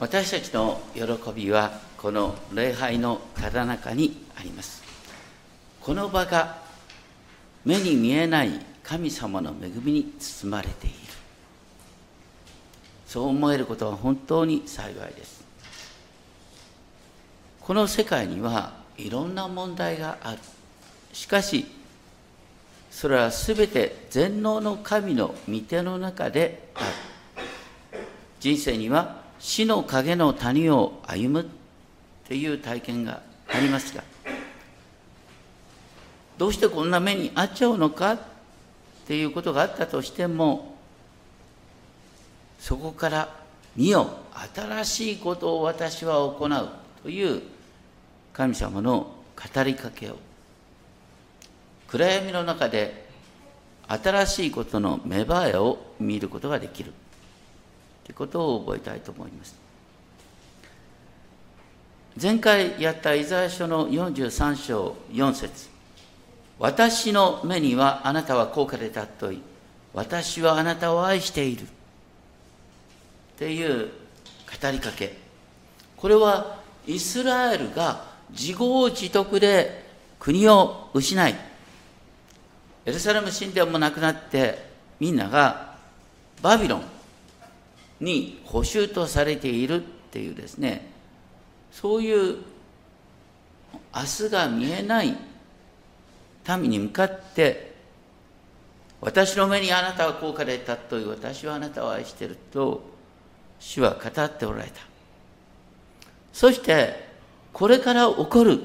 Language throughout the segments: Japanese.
私たちの喜びはこの礼拝のただ中にあります。この場が目に見えない神様の恵みに包まれている。そう思えることは本当に幸いです。この世界にはいろんな問題がある。しかしそれは全て全能の神の御手の中である。人生には死の影の谷を歩むっていう体験がありますがどうしてこんな目に遭っちゃうのかっていうことがあったとしてもそこから「見よ新しいことを私は行う」という神様の語りかけを暗闇の中で新しいことの芽生えを見ることができる。ということを覚えたいと思います。前回やったイザヤ書の43章4節私の目にはあなたは高価で尊い。私はあなたを愛している。っていう語りかけ。これはイスラエルが自業自得で国を失い、エルサレム神殿もなくなってみんながバビロンに捕囚とされているっていうですね。そういう明日が見えない民に向かって私の目にあなたは高価で尊いう私はあなたを愛していると主は語っておられた。そしてこれから起こる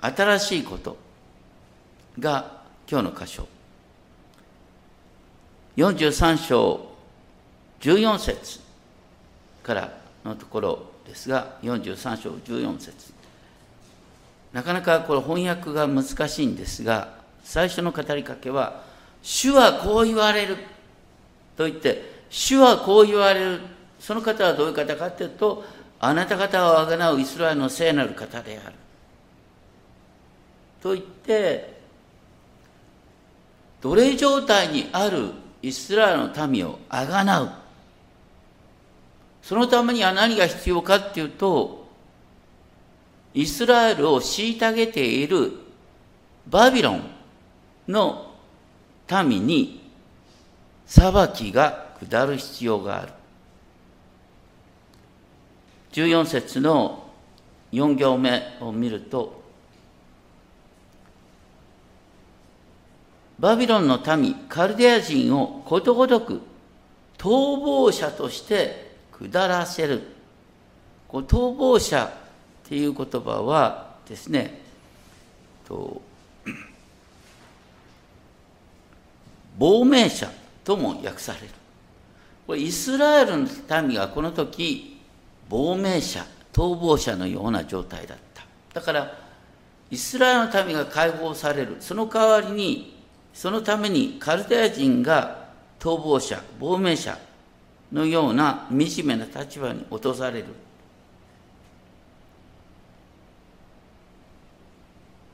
新しいことが今日の箇所。43章14節からのところですが43章14節。なかなかこれ翻訳が難しいんですが最初の語りかけは「主はこう言われる」と言って「主はこう言われる」その方はどういう方かというとあなた方をあがなうイスラエルの聖なる方である。と言って奴隷状態にあるイスラエルの民をあがなう。そのためには何が必要かっていうと、イスラエルを虐げているバビロンの民に裁きが下る必要がある。14節の4行目を見ると、バビロンの民、カルデア人をことごとく逃亡者として下らせる。こう逃亡者っていう言葉はですね、と亡命者とも訳される。これイスラエルの民がこの時、亡命者、逃亡者のような状態だった。だから、イスラエルの民が解放される。その代わりに、そのためにカルデア人が逃亡者、亡命者のような惨めな立場に落とされる。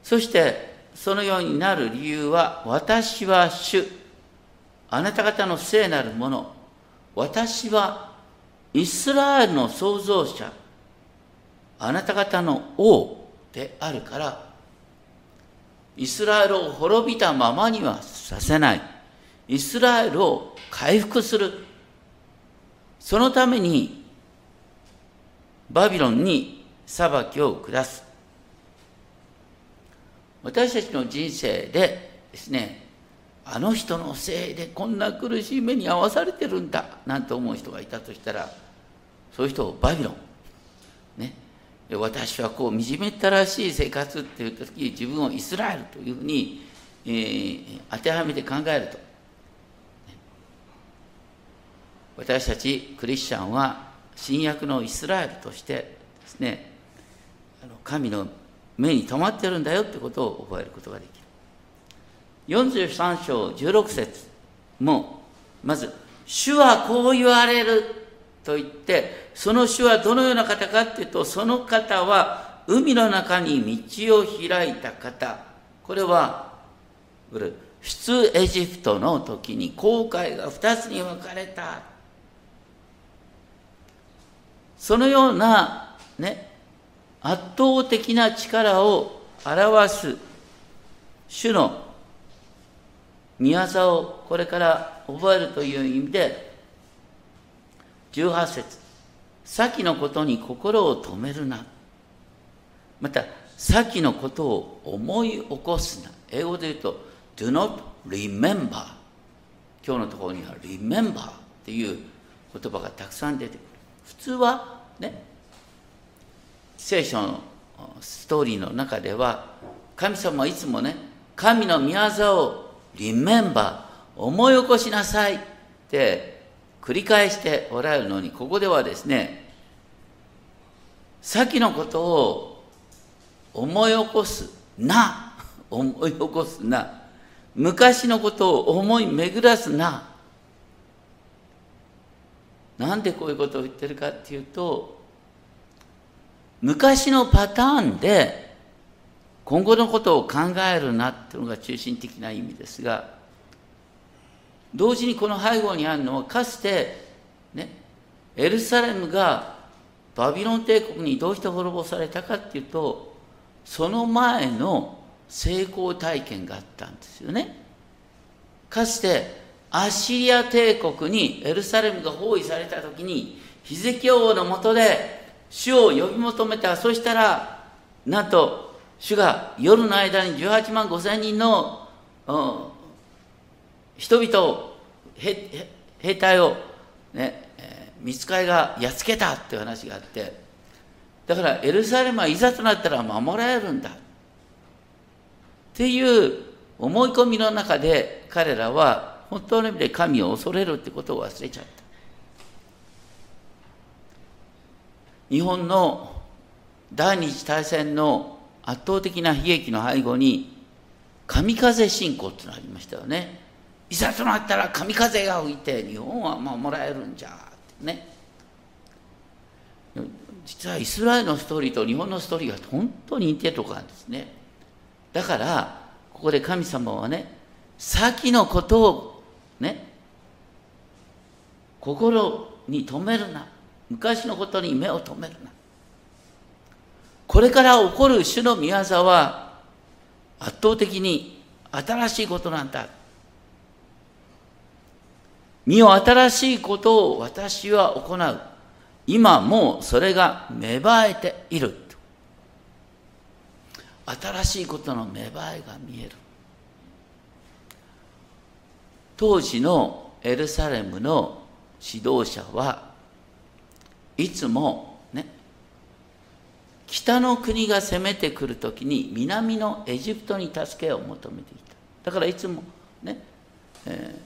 そしてそのようになる理由は、私は主、あなた方の聖なるもの、私はイスラエルの創造者、あなた方の王であるからイスラエルを滅びたままにはさせない。イスラエルを回復する。そのために、バビロンに裁きを下す。私たちの人生でですね、あの人のせいでこんな苦しい目に遭わされてるんだ、なんて思う人がいたとしたら、そういう人をバビロン、ね、私はこう惨めったらしい生活っていう時自分をイスラエルというふうに、えー、当てはめて考えると。私たちクリスチャンは新約のイスラエルとしてですね神の目に留まってるんだよってことを覚えることができる43章16節もまず「主はこう言われる」と言って、その主はどのような方かっていうと、その方は海の中に道を開いた方。これは、これ、出エジプトの時に航海が2つに分かれた。そのようなね圧倒的な力を表す主の見業をこれから覚えるという意味で18節先のことに心を止めるな。また先のことを思い起こすな。英語で言うと do not remember 今日のところには remember っていう言葉がたくさん出てくる。普通はね聖書のストーリーの中では神様はいつもね神の御業を remember 思い起こしなさいって繰り返しておられるのにここではですね先のことを思い起こすな 思い起こすな昔のことを思い巡らすななんでこういうことを言ってるかっていうと昔のパターンで今後のことを考えるなっていうのが中心的な意味ですが同時にこの背後にあるのはかつてねエルサレムがバビロン帝国にどうして滅ぼされたかっていうとその前の成功体験があったんですよね。かつてアッシリア帝国にエルサレムが包囲された時にヒゼキ王のもとで主を呼び求めたそしたらなんと主が夜の間に18万5千人の、うん、人々を兵隊を、ね、見つかりがやっつけたっていう話があってだからエルサレムはいざとなったら守られるんだ。っていう思い込みの中で彼らは本当の意味で神を恐れるってことを忘れちゃった。日本の第二次大戦の圧倒的な悲劇の背後に神風信仰ってのがありましたよね。いざとなったら神風が吹いて日本は守られるんじゃってね。実はイスラエルのストーリーと日本のストーリーが本当に似てるとこなんですね。だからここで神様はね先のことをね。心に留めるな。昔のことに目を留めるな。これから起こる主の御業は圧倒的に新しいことなんだ。身を新しいことを私は行う。今もうそれが芽生えている。新しいことの芽生えが見える。当時のエルサレムの指導者はいつもね北の国が攻めてくるときに南のエジプトに助けを求めていた。だからいつもね、えー、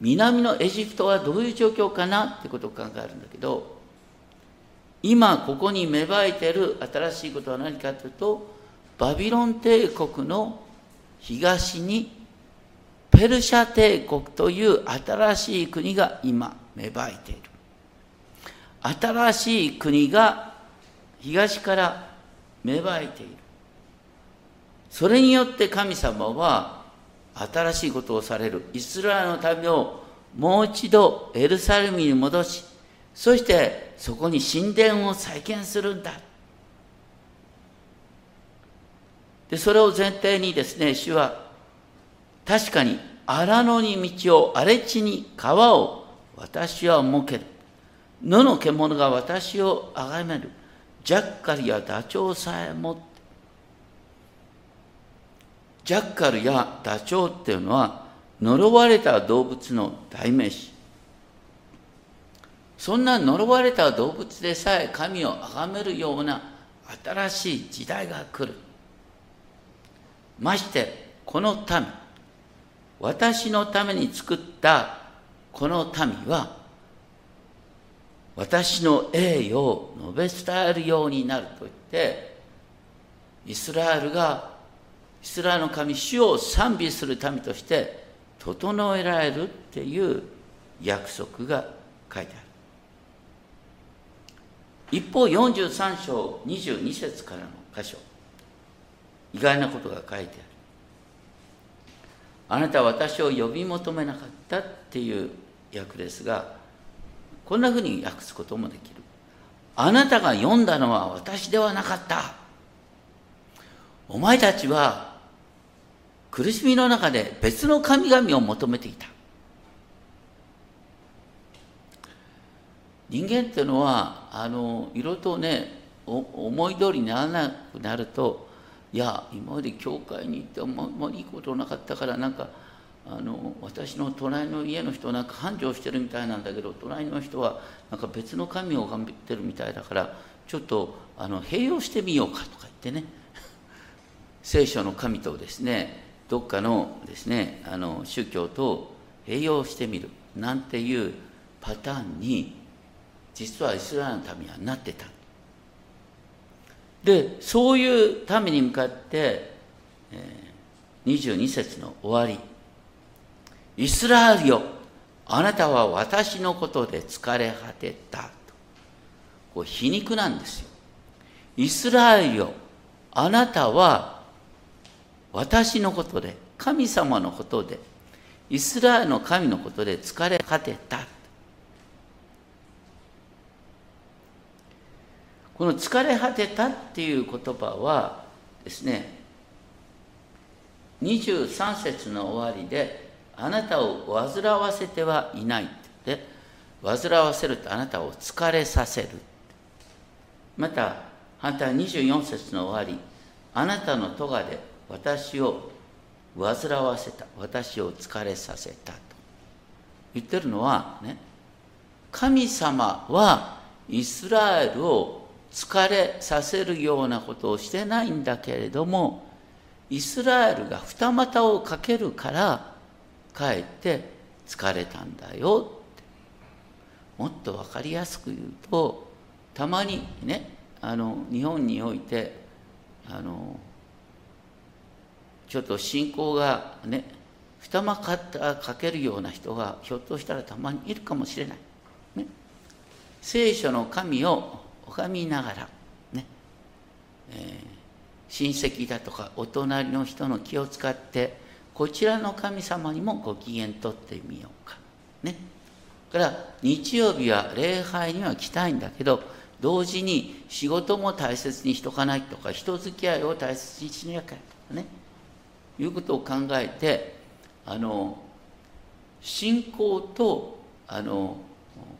南のエジプトはどういう状況かなってことを考えるんだけど今ここに芽生えてる新しいことは何かというとバビロン帝国の東にペルシャ帝国という新しい国が今芽生えている。新しい国が東から芽生えている。それによって神様は新しいことをされる。イスラエルの民をもう一度エルサレムに戻しそしてそこに神殿を再建するんだ。でそれを前提にですね主は確かに荒野に道を荒れ地に川を私は設ける。野の獣が私を崇める。ジャッカルやダチョウさえもジャッカルやダチョウっていうのは呪われた動物の代名詞。そんな呪われた動物でさえ神を崇めるような新しい時代が来る。ましてこの民私のために作ったこの民は私の栄誉を述べ伝えるようになると言ってイスラエルがイスラエルの神主を賛美する民として整えられるっていう約束が書いてある。一方43章22節からの箇所意外なことが書いてある。あなたは私を呼び求めなかったっていう訳ですがこんなふうに訳すこともできる。あなたが読んだのは私ではなかったお前たちは苦しみの中で別の神々を求めていた人間っていうのはあのいろいろとね思い通りにならなくなるといや今まで教会に行ってあんまりいいことなかったからなんかあの私の隣の家の人なんか繁盛してるみたいなんだけど隣の人はなんか別の神を拝んでるみたいだからちょっとあの併用してみようかとか言ってね。聖書の神とですねどっかのですねあの宗教と併用してみるなんていうパターンに実はイスラエルの民はなってた。でそういう民に向かって、えー、22節の終わり。イスラエルよあなたは私のことで疲れ果てたと。これ皮肉なんですよ。イスラエルよあなたは私のことで神様のことでイスラエルの神のことで疲れ果てたこの疲れ果てたっていう言葉はですね23節の終わりであなたを煩わせてはいないって。煩わせるとあなたを疲れさせる。また反対24節の終わりあなたの咎で私を煩わせた私を疲れさせたと。言ってるのはね神様はイスラエルを疲れさせるようなことをしてないんだけれどもイスラエルが二股をかけるからかえって疲れたんだよってもっと分かりやすく言うとたまにねあの日本においてあのちょっと信仰がね二股かけるような人がひょっとしたらたまにいるかもしれない。ね、聖書の神を拝みながらね、えー、親戚だとかお隣の人の気を使ってこちらの神様にもご機嫌とってみようか。ね。から日曜日は礼拝には来たいんだけど同時に仕事も大切にしとかないとか人付き合いを大切にしなきゃとかね。いうことを考えてあの信仰とあの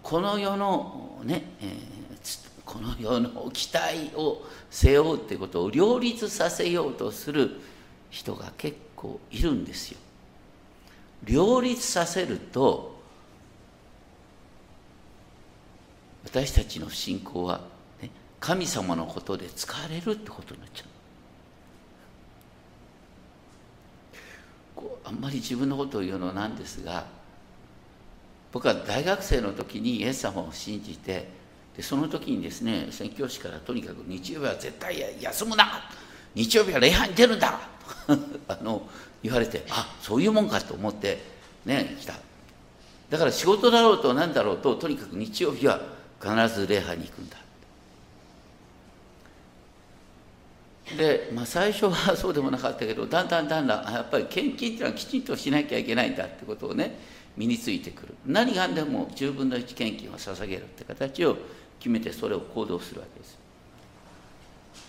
この世のね、えーこの世の期待を背負うってことを両立させようとする人が結構いるんですよ。両立させると私たちの信仰は、ね、神様のことで使われるってことになっちゃう。あんまり自分のことを言うのなんですが僕は大学生の時にイエス様を信じてでその時にですね宣教師からとにかく日曜日は絶対休むな日曜日は礼拝に出るんだ あの言われてあそういうもんかと思ってね来た。だから仕事だろうと何だろうととにかく日曜日は必ず礼拝に行くんだ。で、まあ、最初はそうでもなかったけどだんだんだんだんやっぱり献金っていうのはきちんとしなきゃいけないんだってことをね身についてくる何がでも10分の1献金を捧げるって形を決めてそれを行動するわけです。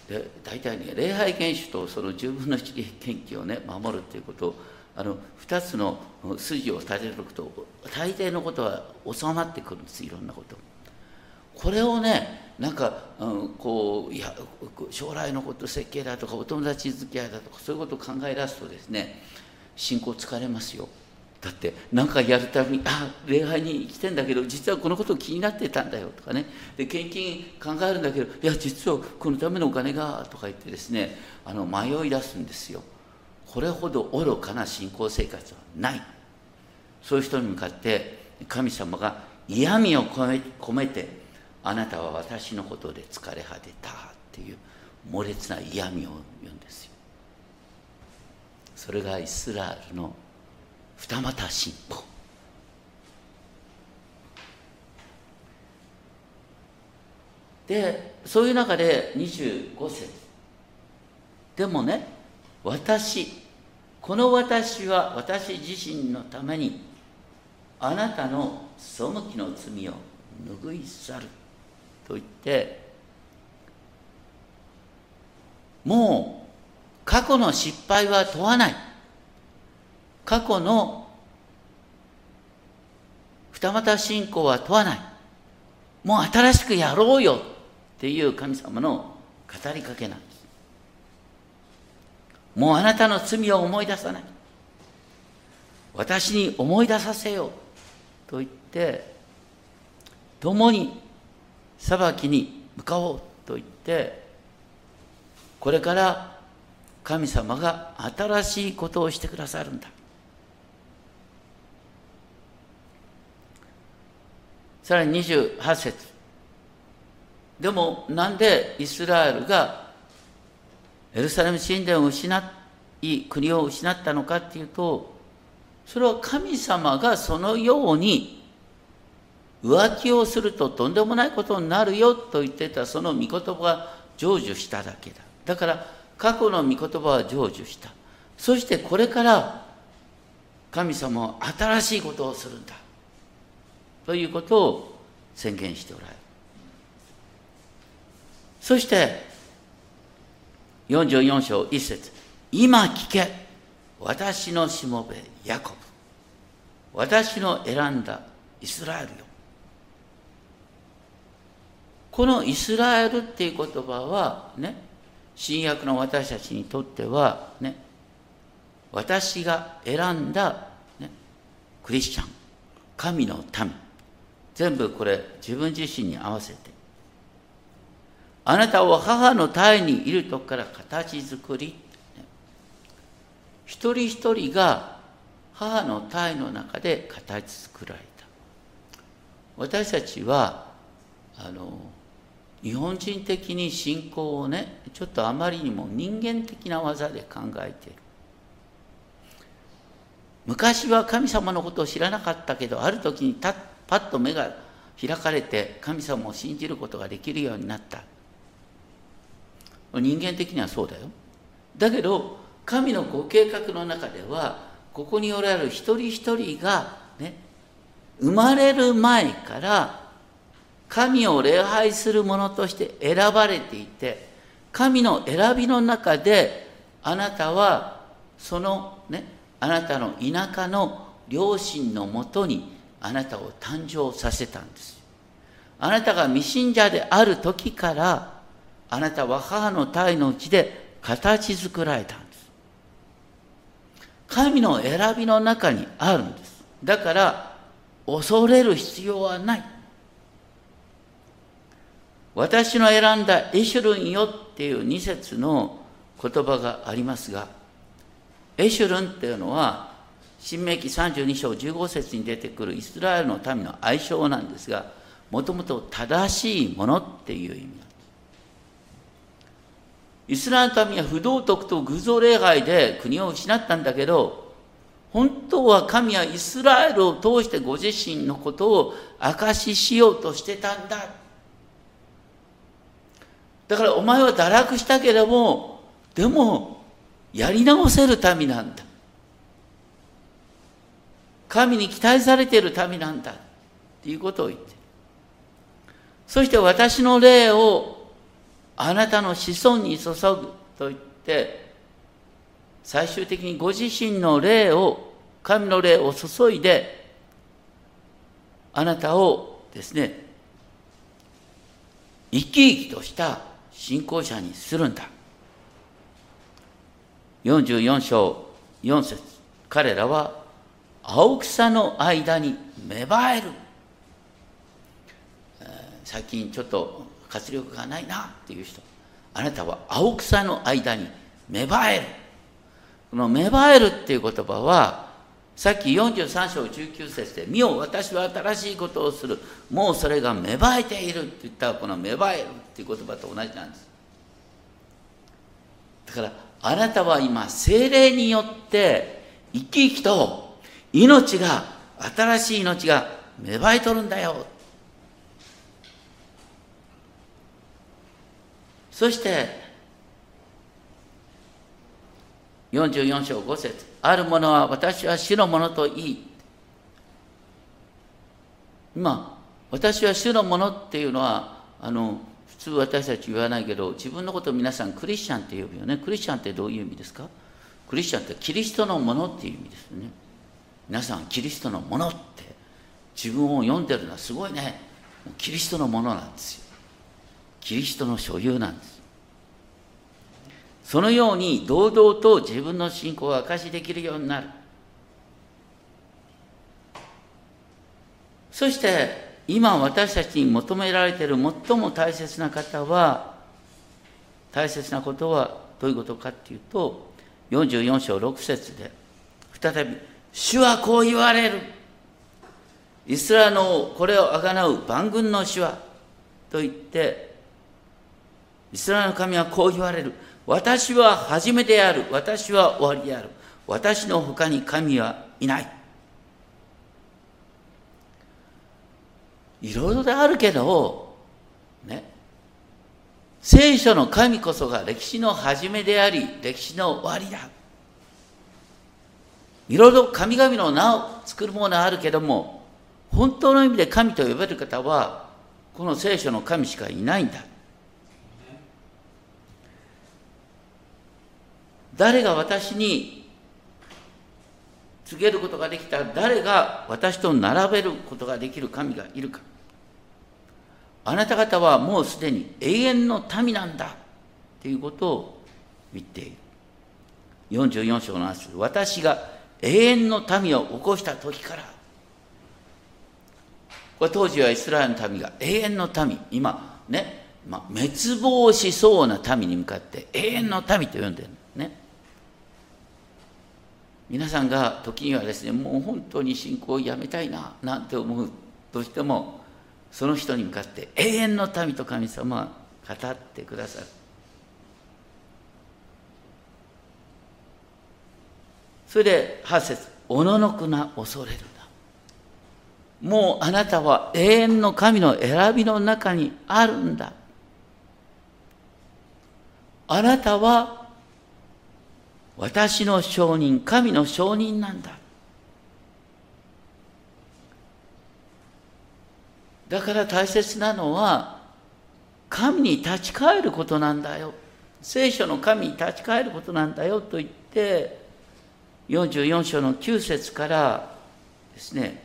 で大体ね礼拝厳守とその10分の1献金をね守るっていうことをあの2つの筋を立てると大抵のことは収まってくるんですいろんなこと。これをねなんか、うん、こういや将来のこと設計だとかお友達付き合いだとかそういうことを考え出すとですね信仰疲れますよ。だって何かやるたびにあ礼拝に来てんだけど実はこのこと気になってたんだよとかね。で献金考えるんだけどいや実はこのためのお金がとか言ってですねあの迷い出すんですよ。これほど愚かな信仰生活はない。そういう人に向かって神様が嫌味を込めてあなたは私のことで疲れ果てたっていう猛烈な嫌味を言うんですよ。それがイスラエルの二股進歩でそういう中で25節。でもね私この私は私自身のためにあなたの背きの罪を拭い去る。と言ってもう過去の失敗は問わない。過去の二股信仰は問わない。もう新しくやろうよっていう神様の語りかけなんです。もうあなたの罪を思い出さない。私に思い出させようと言って共に裁きに向かおうと言ってこれから神様が新しいことをしてくださるんだ。さらに28節。でもなんでイスラエルがエルサレム神殿を失い国を失ったのかっていうとそれは神様がそのように浮気をするととんでもないことになるよと言ってたその御言葉が成就しただけだ。だから過去の御言葉は成就した。そしてこれから神様は新しいことをするんだ。ということを宣言しておられる。そして44章1節今聞け私のしもべヤコブ私の選んだイスラエルよ。このイスラエルっていう言葉はね新約の私たちにとってはね私が選んだ、ね、クリスチャン神の民。全部これ自分自身に合わせて。あなたは母の胎にいるとこから形作り、一人一人が母の胎の中で形作られた。私たちはあの日本人的に信仰をねちょっとあまりにも人間的な技で考えて。いる昔は神様のことを知らなかったけどある時に立っパッと目が開かれて神様を信じることができるようになった。人間的にはそうだよ。だけど神のご計画の中ではここにおられる一人一人がね生まれる前から神を礼拝する者として選ばれていて神の選びの中であなたはそのねあなたの田舎の両親のもとにあなたを誕生させたんです。あなたが未信者である時からあなたは母の胎のうちで形作られたんです。神の選びの中にあるんです。だから恐れる必要はない。私の選んだエシュルンよっていう二節の言葉がありますが、エシュルンっていうのは、新明記32章15節に出てくるイスラエルの民の愛称なんですが、もともと正しいものっていう意味なんです。イスラエルの民は不道徳と偶像礼拝で国を失ったんだけど、本当は神はイスラエルを通してご自身のことを証ししようとしてたんだだからお前は堕落したけれども、でも、やり直せる民なんだ。神に期待されている民なんだ。っていうことを言って。そして私の霊をあなたの子孫に注ぐと言って、最終的にご自身の霊を、神の霊を注いで、あなたをですね、生き生きとした信仰者にするんだ。44章4節彼らは青草の間に芽生える。最近ちょっと活力がないなっていう人。あなたは青草の間に芽生える。この芽生えるっていう言葉は、さっき43章19節で、見よ、私は新しいことをする。もうそれが芽生えているって言ったこの芽生えるっていう言葉と同じなんです。だから、あなたは今、精霊によって生き生きと命が、新しい命が芽生えとるんだよ。そして、44章5節ある者は私は主のものと言い今私は主のものっていうのはあの普通私たち言わないけど自分のことを皆さんクリスチャンって呼ぶよね。クリスチャンってどういう意味ですか？クリスチャンってキリストのものっていう意味ですね。皆さんキリストのものって自分を読んでるのはすごいね。キリストのものなんですよ。キリストの所有なんです。そのように堂々と自分の信仰を明かしできるようになる。そして今私たちに求められている最も大切な方は大切なことはどういうことかっていうと44章6節で再び「主はこう言われる」「イスラエルのこれをあがなう万軍の主は」と言ってイスラエルの神はこう言われる「私は初めである。私は終わりである。私の他に神はいない」いろいろであるけどね。聖書の神こそが歴史の始めであり、歴史の終わりだ。いろいろ神々の名を作るものはあるけども、本当の意味で神と呼べる方は、この聖書の神しかいないんだ。誰が私に告げることができた誰が私と並べることができる神がいるか。あなた方はもうすでに永遠の民なんだということを言っている。44章の話私が永遠の民を起こした時からこれ当時はイスラエルの民が永遠の民今ね、まあ、滅亡しそうな民に向かって永遠の民と呼んでるね。皆さんが時にはですねもう本当に信仰をやめたいななんて思うとしてもその人に向かって永遠の民と神様は語ってくださる。それで8節おののくな恐れるな。もうあなたは永遠の神の選びの中にあるんだ。あなたは私の証人神の証人なんだ。だから大切なのは神に立ち返ることなんだよ。聖書の神に立ち返ることなんだよと言って44章の9節からですね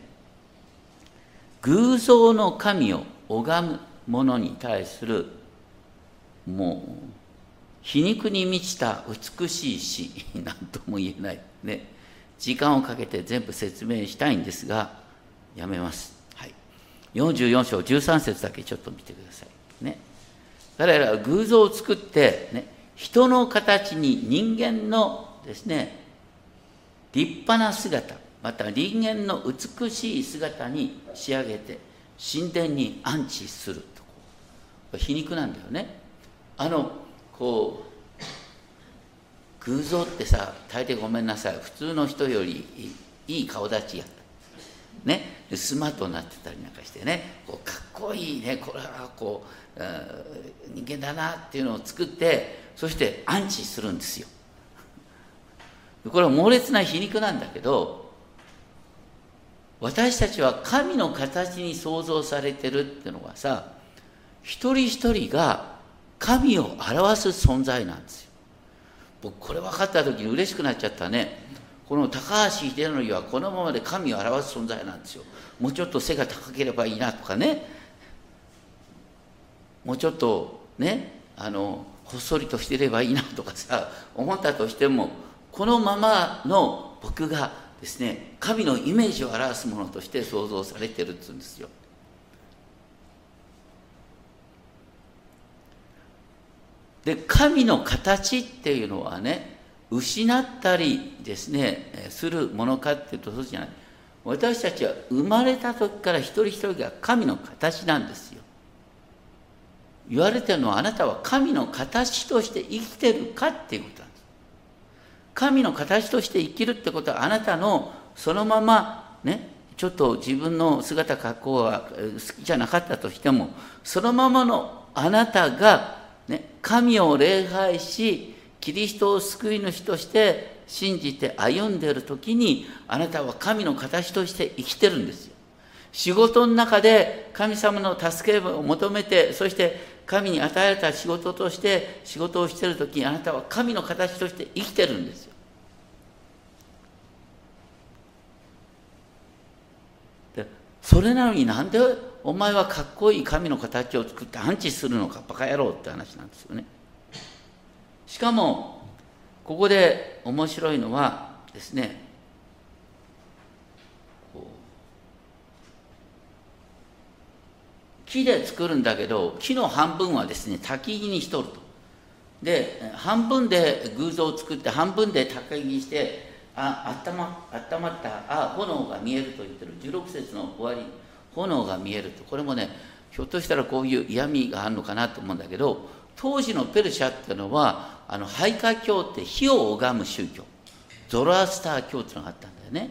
偶像の神を拝む者に対するもう皮肉に満ちた美しい詩何とも言えないね時間をかけて全部説明したいんですがやめますはい44章13節だけちょっと見てください。ね。彼らは偶像を作って、ね、人の形に人間のですね、立派な姿、また人間の美しい姿に仕上げて、神殿に安置すると。皮肉なんだよね。あの、こう、偶像ってさ、大抵ごめんなさい、普通の人よりいい顔立ちやった。ね、スマートになってたりなんかしてねこうかっこいいねこれはこう人間だなっていうのを作ってそして安置するんですよこれは猛烈な皮肉なんだけど私たちは神の形に創造されてるっていうのはさ一人一人が神を表す存在なんですよ。僕これ分かった時に嬉しくなっちゃったね。この高橋秀則はこのままで神を表す存在なんですよ。もうちょっと背が高ければいいなとかね。もうちょっとねあのほっそりとしてればいいなとかさ思ったとしてもこのままの僕がですね神のイメージを表すものとして創造されてるっつうんですよ。で神の形っていうのはね失ったりですねするものかっていうとそうじゃない。私たちは生まれた時から一人一人が神の形なんですよ。言われてるのはあなたは神の形として生きてるかっていうことなんです神の形として生きるってことはあなたのそのままねちょっと自分の姿格好は好きじゃなかったとしてもそのままのあなたが、ね、神を礼拝しキリストを救い主として信じて歩んでいる時にあなたは神の形として生きてるんですよ。仕事の中で神様の助けを求めてそして神に与えられた仕事として仕事をしている時にあなたは神の形として生きてるんですよ。でそれなのになんでお前はかっこいい神の形を作ってアンチするのかバカ野郎って話なんですよね。しかもここで面白いのはですね木で作るんだけど木の半分はですね焚き木にしとると。で半分で偶像を作って半分で焚き木にしてあ温ま温まったあ炎が見えると言ってる。16節の終わり炎が見えると。これもねひょっとしたらこういう嫌味があるのかなと思うんだけど当時のペルシャっていうのはあの廃火教って火を拝む宗教。ゾロアスター教っていうのがあったんだよね。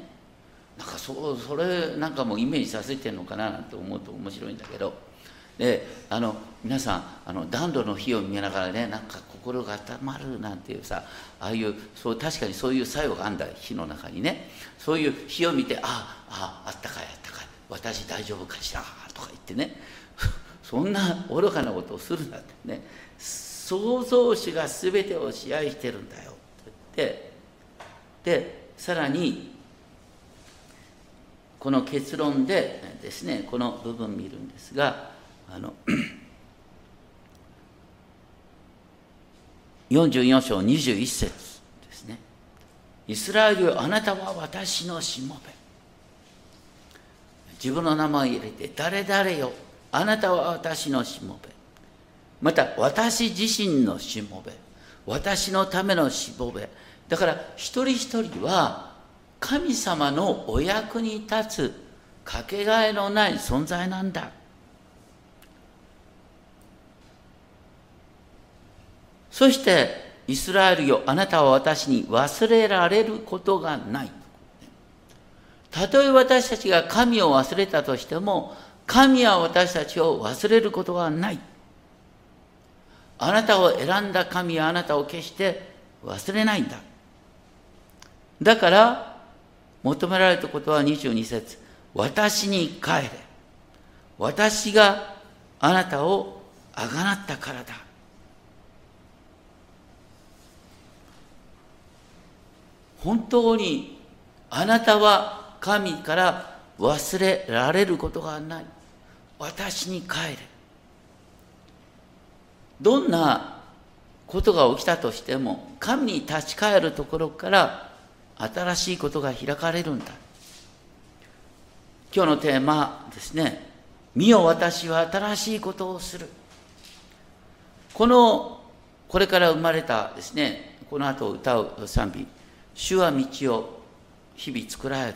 なんかそそれなんかもイメージさせてるのかななんて思うと面白いんだけど。であの皆さんあの暖炉の火を見ながらねなんか心が温まるなんていうさああいうそう確かにそういう作用があんだ火の中にね。そういう火を見てあああったかいあったかい私大丈夫かしらとか言ってね。そんな愚かなことをするなってね。創造主が全てを支配してるんだよって言って。でさらにこの結論でですねこの部分見るんですがあの44章21節ですね。イスラエルあなたは私のしもべ。自分の名前を入れて誰々よあなたは私のしもべ。また私自身のしもべ。私のためのしもべ。だから一人一人は神様のお役に立つかけがえのない存在なんだ。そしてイスラエルよあなたは私に忘れられることがない。たとえ私たちが神を忘れたとしても神は私たちを忘れることがない。あなたを選んだ神はあなたを決して忘れないんだ。だから求められたことは22節私に帰れ。私があなたをあがなったからだ。本当にあなたは神から忘れられることがない。私に帰れ。どんなことが起きたとしても神に立ち返るところから新しいことが開かれるんだ。今日のテーマですね。見よ私は新しいことをする。このこれから生まれたですねこの後歌う賛美。主は道を日々作られ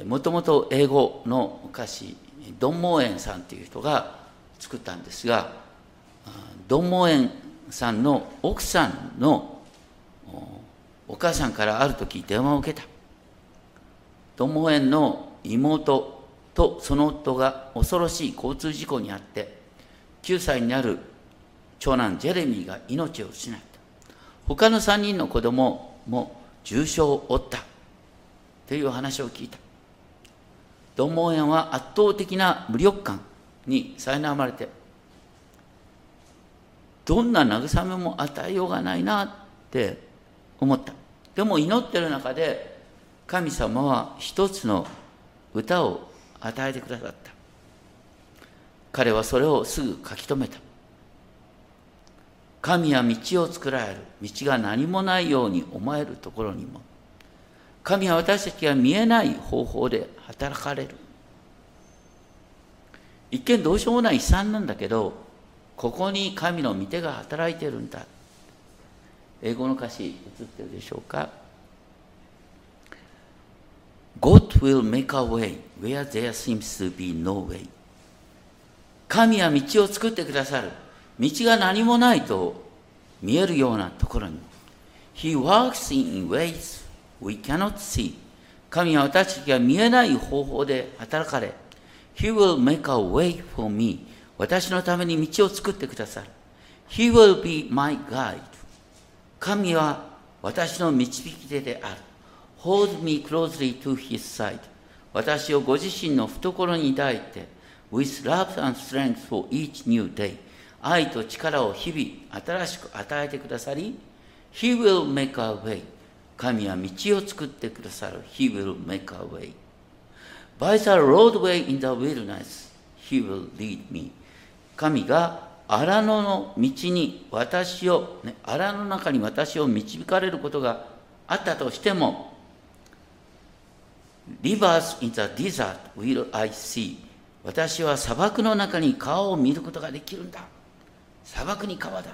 るもともと英語の歌詞ドン・モーエンさんという人が作ったんですがドン・モーエンさんの奥さんのお母さんからある時電話を受けた。ドン・モーエンの妹とその夫が恐ろしい交通事故にあって9歳になる長男ジェレミーが命を失った。他の3人の子供も重傷を負ったという話を聞いた。ドン・モーエンは圧倒的な無力感に苛まれてどんな慰めも与えようがないなって思った。でも祈ってる中で神様は一つの歌を与えてくださった。彼はそれをすぐ書き留めた。神は道を作られる。道が何もないように思えるところにも。神は私たちが見えない方法で働かれる。一見どうしようもない悲惨なんだけどここに神の御手が働いてるんだ。英語の歌詞映ってるでしょうか？God will make a way where there seems to be no way. 神は道を作ってくださる。道が何もないと見えるようなところに He works in ways we cannot see 神は私たちが見えない方法で働かれ He will make a way for me 私のために道を作ってくださる He will be my guide 神は私の導き手である Hold me closely to his side 私をご自身の懐に抱いて With love and strength for each new day 愛と力を日々新しく与えてくださり、He will make a way. 神は道を作ってくださる。He will make a way. By the roadway in the wilderness, He will lead me. 神が荒野の道に私を、ね、荒野の中に私を導かれることがあったとしても、Rivers in the desert will I see. 私は砂漠の中に川を見ることができるんだ。砂漠に川だ。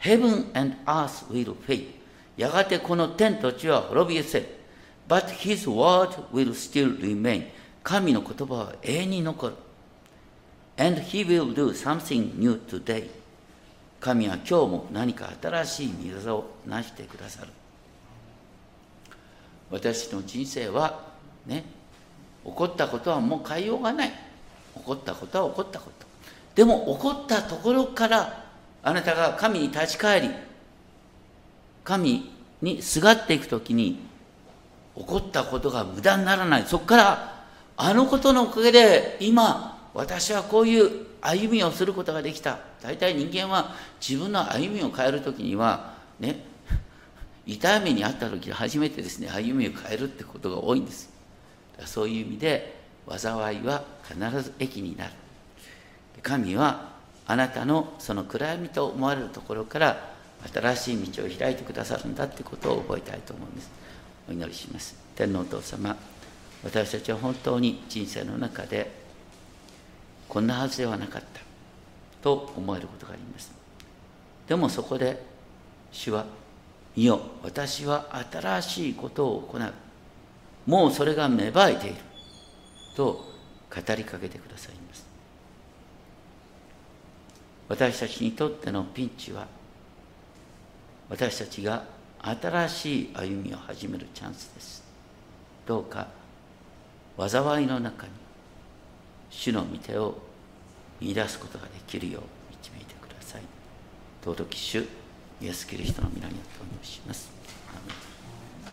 Heaven and earth will fade. やがてこの天と地は滅び失せ。But his word will still remain. 神の言葉は永遠に残る。And he will do something new today. 神は今日も何か新しい水をなしてくださる。私の人生はね、起こったことはもう変えようがない。起こったことは起こったこと。でも起こったところからあなたが神に立ち返り、神にすがっていくときに起こったことが無駄にならない。そこからあのことのおかげで今私はこういう歩みをすることができた。大体人間は自分の歩みを変えるときにはね、痛みにあった時初めてですね歩みを変えるってことが多いんですそういう意味で災いは必ず益になる神はあなたのその暗闇と思われるところから新しい道を開いてくださるんだってことを覚えたいと思うんです。お祈りします。天皇お父様私たちは本当に人生の中でこんなはずではなかった。と思えることがあります。でもそこで主は見よ私は新しいことを行う。もうそれが芽生えている。と語りかけてください私たちにとってのピンチは私たちが新しい歩みを始めるチャンスですどうか災いの中に主の御手を見出すことができるよう導いてください尊き主イエス・キリストの皆によってお願いします。